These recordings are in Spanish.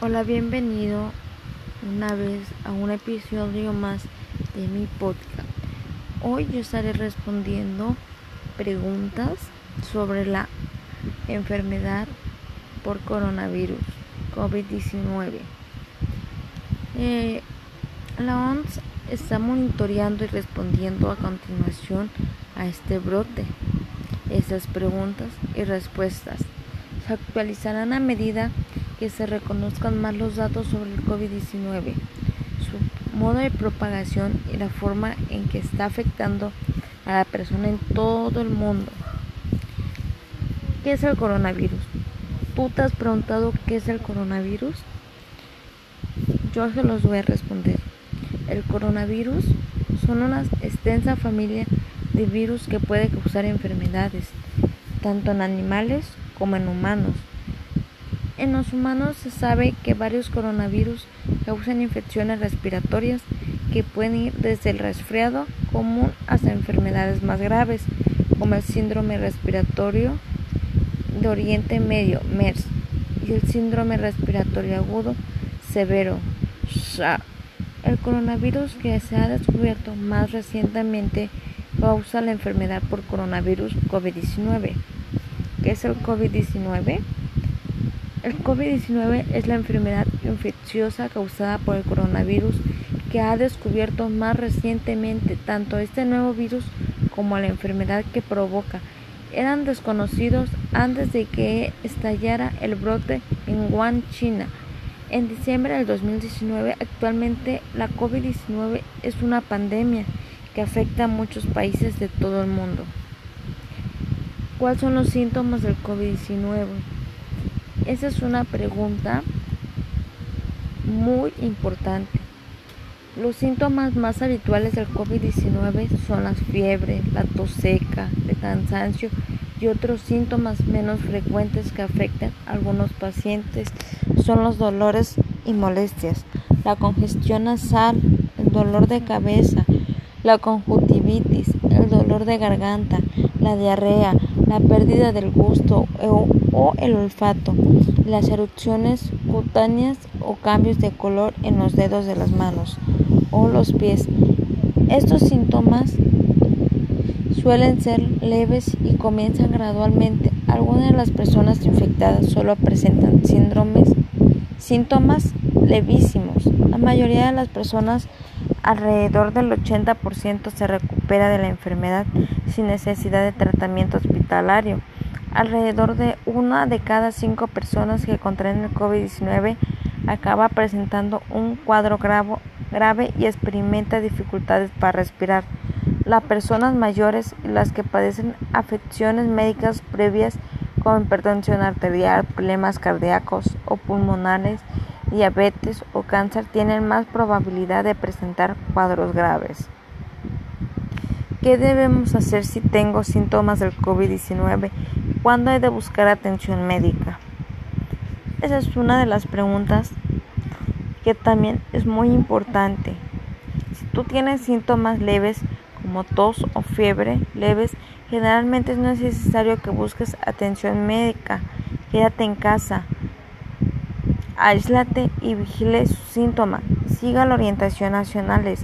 Hola, bienvenido una vez a un episodio más de mi podcast. Hoy yo estaré respondiendo preguntas sobre la enfermedad por coronavirus COVID-19. Eh, la OMS está monitoreando y respondiendo a continuación a este brote. Estas preguntas y respuestas se actualizarán a medida que se reconozcan más los datos sobre el COVID-19, su modo de propagación y la forma en que está afectando a la persona en todo el mundo. ¿Qué es el coronavirus? ¿Tú te has preguntado qué es el coronavirus? Yo se los voy a responder. El coronavirus son una extensa familia de virus que puede causar enfermedades, tanto en animales como en humanos. En los humanos se sabe que varios coronavirus causan infecciones respiratorias que pueden ir desde el resfriado común hasta enfermedades más graves, como el síndrome respiratorio de Oriente Medio, MERS, y el síndrome respiratorio agudo severo, SARS. El coronavirus que se ha descubierto más recientemente causa la enfermedad por coronavirus COVID-19. ¿Qué es el COVID-19? El COVID-19 es la enfermedad infecciosa causada por el coronavirus que ha descubierto más recientemente tanto este nuevo virus como la enfermedad que provoca. Eran desconocidos antes de que estallara el brote en Wuhan, China. En diciembre del 2019, actualmente la COVID-19 es una pandemia que afecta a muchos países de todo el mundo. ¿Cuáles son los síntomas del COVID-19? Esa es una pregunta muy importante. Los síntomas más habituales del COVID-19 son la fiebre, la tos seca, el cansancio y otros síntomas menos frecuentes que afectan a algunos pacientes son los dolores y molestias, la congestión nasal, el dolor de cabeza, la conjuntivitis, el dolor de garganta, la diarrea, la pérdida del gusto o, el olfato, las erupciones cutáneas o cambios de color en los dedos de las manos o los pies. Estos síntomas suelen ser leves y comienzan gradualmente. Algunas de las personas infectadas solo presentan síndromes, síntomas levísimos. La mayoría de las personas, alrededor del 80%, se recupera de la enfermedad sin necesidad de tratamiento hospitalario. Alrededor de una de cada cinco personas que contraen el COVID-19 acaba presentando un cuadro grave y experimenta dificultades para respirar. Las personas mayores y las que padecen afecciones médicas previas como hipertensión arterial, problemas cardíacos o pulmonares, diabetes o cáncer tienen más probabilidad de presentar cuadros graves. ¿Qué debemos hacer si tengo síntomas del COVID-19? ¿Cuándo he de buscar atención médica? Esa es una de las preguntas que también es muy importante. Si tú tienes síntomas leves como tos o fiebre leves, generalmente no es necesario que busques atención médica. Quédate en casa. Aíslate y vigile sus síntomas. Siga la orientación nacionales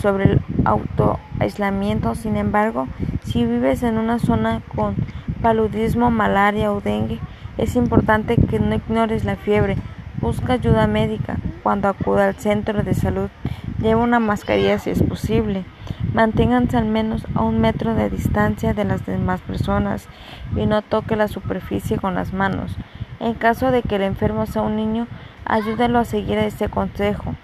sobre el autoaislamiento. Sin embargo, si vives en una zona con paludismo, malaria o dengue, es importante que no ignores la fiebre. Busca ayuda médica cuando acuda al centro de salud. Lleva una mascarilla si es posible. Manténganse al menos a un metro de distancia de las demás personas y no toque la superficie con las manos. En caso de que el enfermo sea un niño, ayúdelo a seguir este consejo.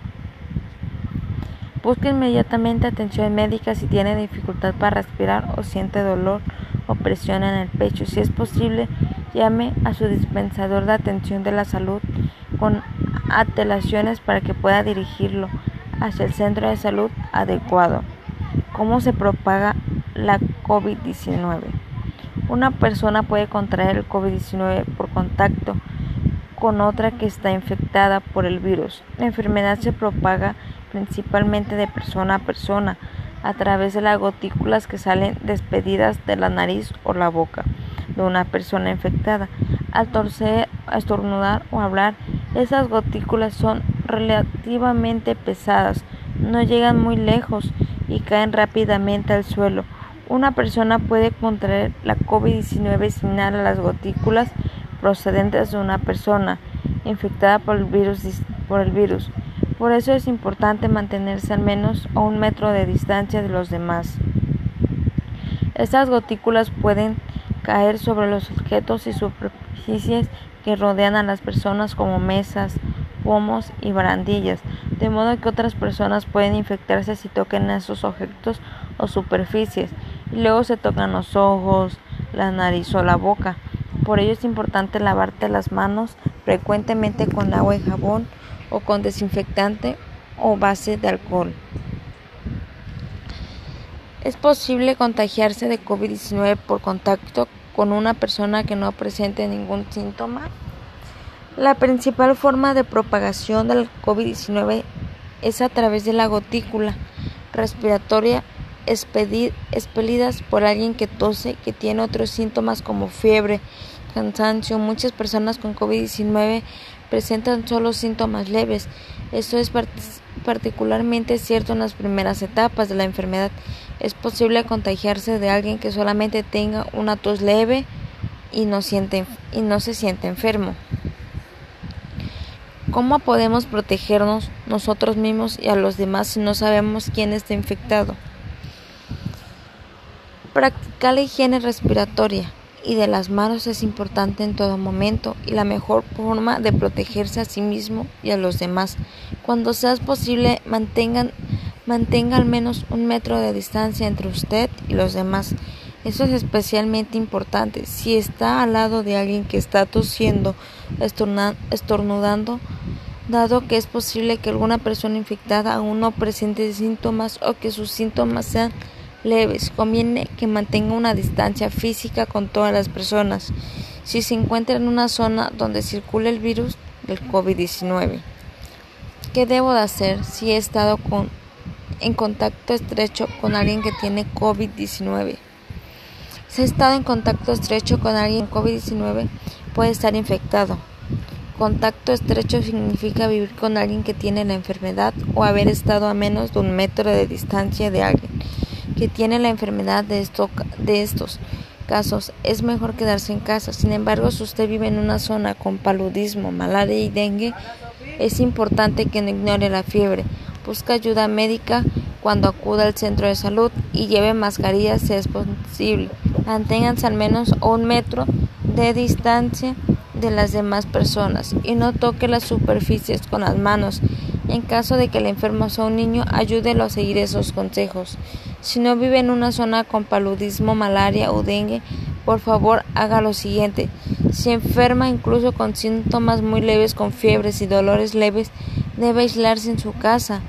Busque inmediatamente atención médica si tiene dificultad para respirar o siente dolor o presión en el pecho. Si es posible, llame a su dispensador de atención de la salud con atelaciones para que pueda dirigirlo hacia el centro de salud adecuado. ¿Cómo se propaga la COVID-19? Una persona puede contraer el COVID-19 por contacto con otra que está infectada por el virus. La enfermedad se propaga principalmente de persona a persona a través de las gotículas que salen despedidas de la nariz o la boca de una persona infectada. Al, a estornudar o hablar, esas gotículas son relativamente pesadas, no llegan muy lejos y caen rápidamente al suelo. Una persona puede contraer la COVID-19 sin a las gotículas procedentes de una persona infectada por el, virus, por el virus. Por eso es importante mantenerse al menos a un metro de distancia de los demás. Estas gotículas pueden caer sobre los objetos y superficies que rodean a las personas como mesas, pomos y barandillas, de modo que otras personas pueden infectarse si tocan esos objetos o superficies luego se tocan los ojos, la nariz o la boca. Por ello es importante lavarte las manos frecuentemente con agua y jabón o con desinfectante o base de alcohol. Es posible contagiarse de COVID-19 por contacto con una persona que no presente ningún síntoma. La principal forma de propagación del COVID-19 es a través de la gotícula respiratoria expelidas por alguien que tose, que tiene otros síntomas como fiebre, cansancio. Muchas personas con COVID-19 presentan solo síntomas leves. Esto es particularmente cierto en las primeras etapas de la enfermedad. Es posible contagiarse de alguien que solamente tenga una tos leve y no, siente, y no se siente enfermo. ¿Cómo podemos protegernos nosotros mismos y a los demás si no sabemos quién está infectado? Practicar la higiene respiratoria y de las manos es importante en todo momento y la mejor forma de protegerse a sí mismo y a los demás. Cuando sea posible, mantengan, mantenga al menos un metro de distancia entre usted y los demás. Eso es especialmente importante si está al lado de alguien que está tosiendo, estornudando, dado que es posible que alguna persona infectada aún no presente síntomas o que sus síntomas sean leves. Conviene que mantenga una distancia física con todas las personas si se encuentra en una zona donde circula el virus del COVID-19. ¿Qué debo de hacer si he estado en contacto estrecho con alguien que tiene COVID-19? Si he estado en contacto estrecho con alguien con COVID-19, puede estar infectado. Contacto estrecho significa vivir con alguien que tiene la enfermedad o haber estado a menos de un metro de distancia de alguien que tiene la enfermedad de, de estos casos es mejor quedarse en casa. Sin embargo, si usted vive en una zona con paludismo, malaria y dengue, es importante que no ignore la fiebre. Busque ayuda médica cuando acuda al centro de salud y lleve mascarilla si es posible. Manténganse al menos un metro de distancia de las demás personas y no toque las superficies con las manos. En caso de que el enfermo sea un niño, ayúdelo a seguir esos consejos. Si no vive en una zona con paludismo, malaria o dengue, por favor haga lo siguiente. Si enferma incluso con síntomas muy leves, con fiebres y dolores leves, debe aislarse en su casa.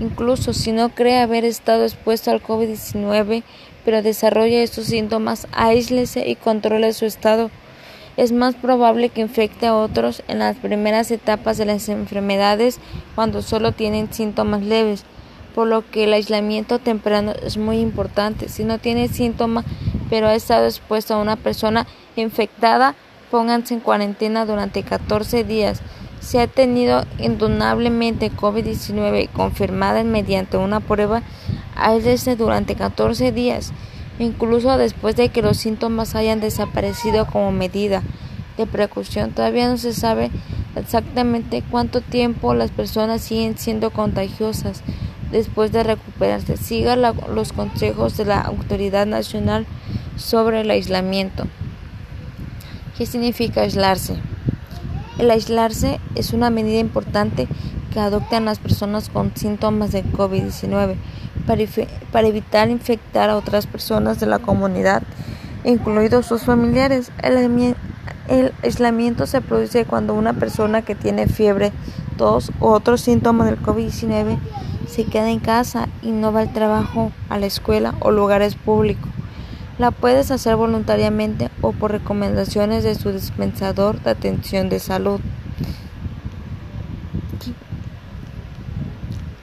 Incluso si no cree haber estado expuesto al COVID-19, pero desarrolla estos síntomas, aíslese y controle su estado. Es más probable que infecte a otros en las primeras etapas de las enfermedades cuando solo tienen síntomas leves por lo que el aislamiento temprano es muy importante. Si no tiene síntomas, pero ha estado expuesto a una persona infectada, pónganse en cuarentena durante 14 días. Si ha tenido indudablemente COVID-19 confirmada mediante una prueba, aíslese durante 14 días, incluso después de que los síntomas hayan desaparecido como medida de precaución. Todavía no se sabe exactamente cuánto tiempo las personas siguen siendo contagiosas después de recuperarse. Siga los consejos de la Autoridad Nacional sobre el aislamiento. ¿Qué significa aislarse? El aislarse es una medida importante que adoptan las personas con síntomas de COVID-19 para, evitar infectar a otras personas de la comunidad, incluidos sus familiares. el aislamiento se produce cuando una persona que tiene fiebre, tos u otros síntomas del COVID-19 se queda en casa y no va al trabajo, a la escuela o lugares públicos. La puedes hacer voluntariamente o por recomendaciones de su dispensador de atención de salud.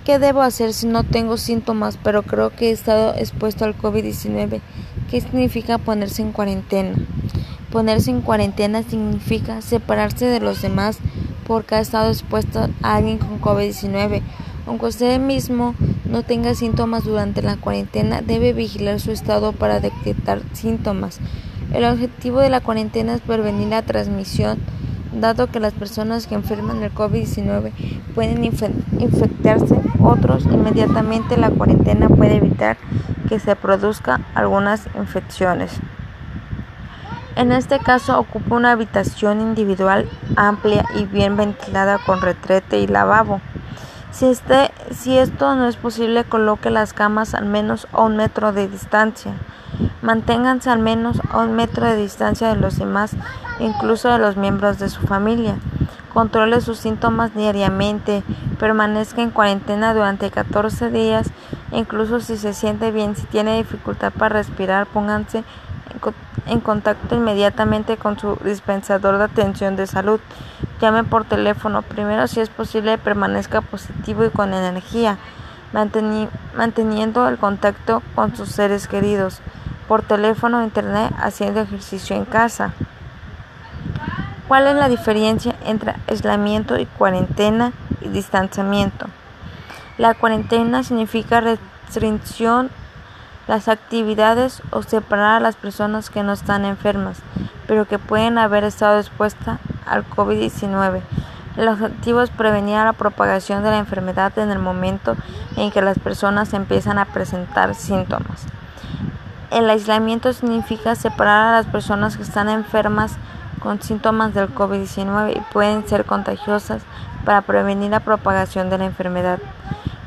¿Qué debo hacer si no tengo síntomas pero creo que he estado expuesto al COVID-19? ¿Qué significa ponerse en cuarentena? Ponerse en cuarentena significa separarse de los demás porque ha estado expuesto a alguien con COVID-19. Aunque usted mismo no tenga síntomas durante la cuarentena, debe vigilar su estado para detectar síntomas. El objetivo de la cuarentena es prevenir la transmisión, dado que las personas que enferman del COVID-19 pueden infectarse otros inmediatamente. La cuarentena puede evitar que se produzcan algunas infecciones. En este caso ocupa una habitación individual amplia y bien ventilada con retrete y lavabo. Si, este, si esto no es posible, coloque las camas al menos a un metro de distancia. Manténganse al menos a un metro de distancia de los demás, incluso de los miembros de su familia. Controle sus síntomas diariamente. Permanezca en cuarentena durante 14 días. Incluso si se siente bien, si tiene dificultad para respirar, pónganse en contacto inmediatamente con su dispensador de atención de salud. Llame por teléfono. Primero, si es posible, permanezca positivo y con energía, manteniendo el contacto con sus seres queridos. Por teléfono internet, haciendo ejercicio en casa. ¿Cuál es la diferencia entre aislamiento y cuarentena y distanciamiento? La cuarentena significa restricción las actividades o separar a las personas que no están enfermas, pero que pueden haber estado expuestas al COVID-19. El objetivo es prevenir la propagación de la enfermedad en el momento en que las personas empiezan a presentar síntomas. El aislamiento significa separar a las personas que están enfermas con síntomas del COVID-19 y pueden ser contagiosas para prevenir la propagación de la enfermedad.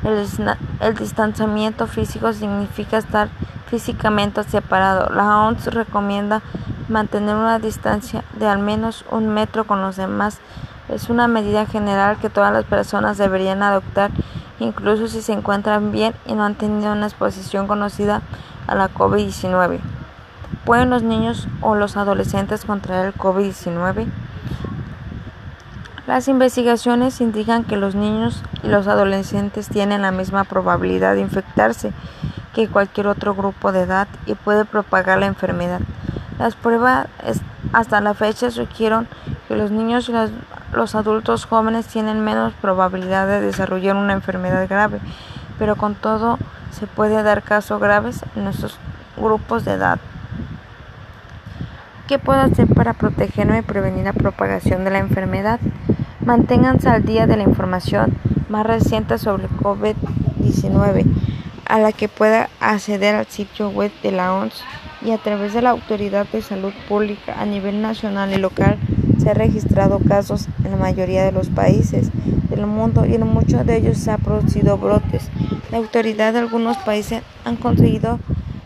El, distanciamiento físico significa estar físicamente separado. La OMS recomienda mantener una distancia de al menos un metro con los demás. Es una medida general que todas las personas deberían adoptar, incluso si se encuentran bien y no han tenido una exposición conocida a la COVID-19. ¿Pueden los niños o los adolescentes contraer el COVID-19? Las investigaciones indican que los niños y los adolescentes tienen la misma probabilidad de infectarse que cualquier otro grupo de edad y puede propagar la enfermedad. Las pruebas hasta la fecha sugieren que los niños y los, adultos jóvenes tienen menos probabilidad de desarrollar una enfermedad grave, pero con todo se puede dar casos graves en estos grupos de edad. ¿Qué puedo hacer para protegerme y prevenir la propagación de la enfermedad? Manténganse al día de la información más reciente sobre COVID-19, a la que pueda acceder al sitio web de la OMS y a través de la Autoridad de Salud Pública a nivel nacional y local. Se han registrado casos en la mayoría de los países del mundo y en muchos de ellos se han producido brotes. La autoridad de algunos países han conseguido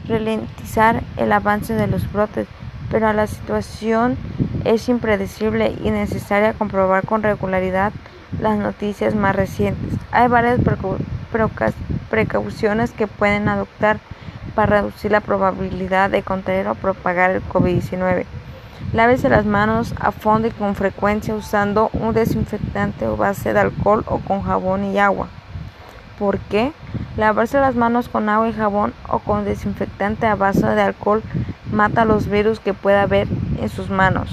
ralentizar el avance de los brotes, pero la situación es impredecible y necesaria comprobar con regularidad las noticias más recientes. Hay varias precauciones que pueden adoptar para reducir la probabilidad de contraer o propagar el COVID-19. Lávese las manos a fondo y con frecuencia usando un desinfectante o base de alcohol o con jabón y agua. ¿Por qué? Lavarse las manos con agua y jabón o con desinfectante a base de alcohol mata los virus que pueda haber en sus manos.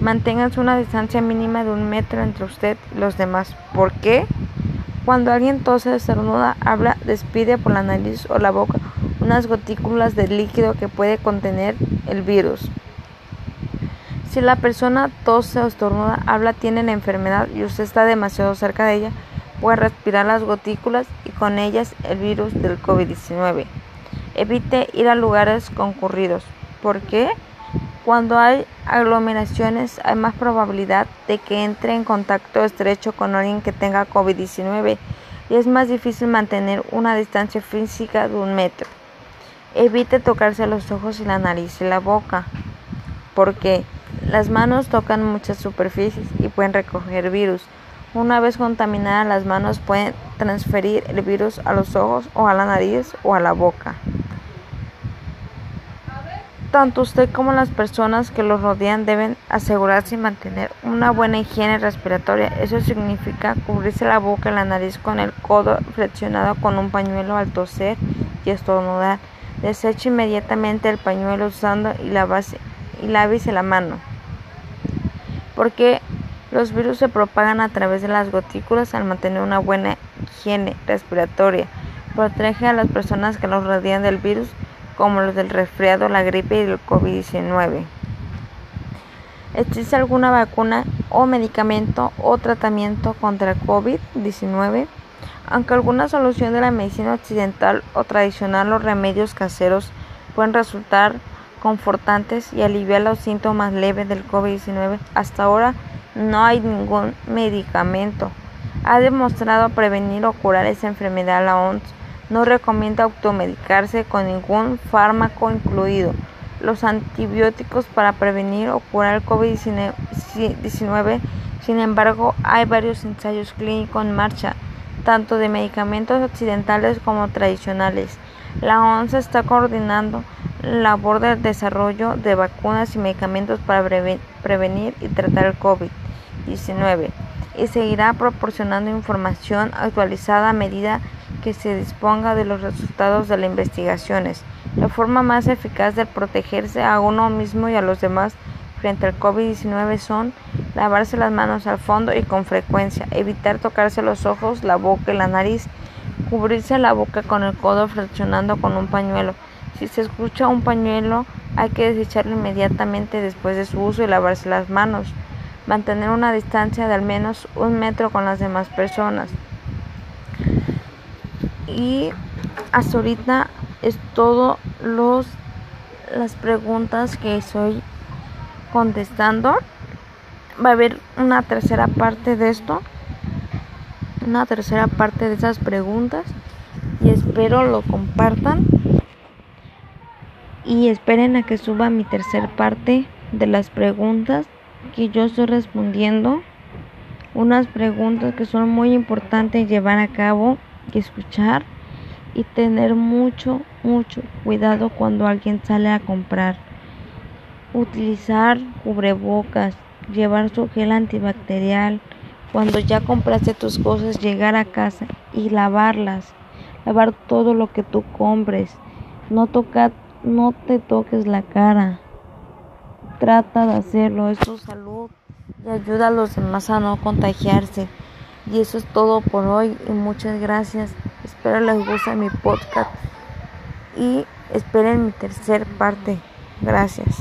Manténganse una distancia mínima de un metro entre usted y los demás. ¿Por qué? Cuando alguien tose, estornuda, habla, despide por la nariz o la boca unas gotículas de líquido que puede contener el virus. Si la persona tose o estornuda, habla, tiene la enfermedad y usted está demasiado cerca de ella, puede respirar las gotículas con ellas el virus del COVID-19. Evite ir a lugares concurridos. ¿Por qué? Cuando hay aglomeraciones hay más probabilidad de que entre en contacto estrecho con alguien que tenga COVID-19 y es más difícil mantener una distancia física de un metro. Evite tocarse los ojos y la nariz y la boca porque las manos tocan muchas superficies y pueden recoger virus. Una vez contaminadas las manos pueden transferir el virus a los ojos o a la nariz o a la boca. Tanto usted como las personas que lo rodean deben asegurarse y mantener una buena higiene respiratoria. Eso significa cubrirse la boca y la nariz con el codo flexionado con un pañuelo al toser y estornudar. Deseche inmediatamente el pañuelo usando y la base y lávese la mano. Porque los virus se propagan a través de las gotículas al mantener una buena higiene respiratoria. Protege a las personas que los rodean del virus, como los del resfriado, la gripe y el COVID-19. ¿Existe alguna vacuna o medicamento o tratamiento contra el COVID-19? Aunque alguna solución de la medicina occidental o tradicional o remedios caseros pueden resultar confortantes y aliviar los síntomas leves del COVID-19, hasta ahora no hay ningún medicamento. Ha demostrado prevenir o curar esa enfermedad. La OMS no recomienda automedicarse con ningún fármaco incluido. Los antibióticos para prevenir o curar el COVID-19, sin embargo, hay varios ensayos clínicos en marcha tanto de medicamentos occidentales como tradicionales. La ONS está coordinando la labor de desarrollo de vacunas y medicamentos para prevenir y tratar el COVID-19 y seguirá proporcionando información actualizada a medida que se disponga de los resultados de las investigaciones. La forma más eficaz de protegerse a uno mismo y a los demás frente al COVID-19 son lavarse las manos al fondo y con frecuencia, evitar tocarse los ojos, la boca y la nariz, cubrirse la boca con el codo flexionando con un pañuelo. Si se escucha un pañuelo, hay que desecharlo inmediatamente después de su uso y lavarse las manos. Mantener una distancia de al menos un metro con las demás personas. Y hasta ahorita es todo los las preguntas que soy contestando. Va a haber una tercera parte de esto. Una tercera parte de esas preguntas. Y espero lo compartan. Y esperen a que suba mi tercera parte de las preguntas que yo estoy respondiendo. Unas preguntas que son muy importantes llevar a cabo y escuchar y tener mucho, mucho cuidado cuando alguien sale a comprar. Utilizar cubrebocas, llevar su gel antibacterial, cuando ya compraste tus cosas, llegar a casa y lavarlas, lavar todo lo que tú compres, no toca, no te toques la cara, trata de hacerlo, es tu salud y ayuda a los demás a no contagiarse. Y eso es todo por hoy y muchas gracias. Espero les guste mi podcast y esperen mi tercer parte. Gracias.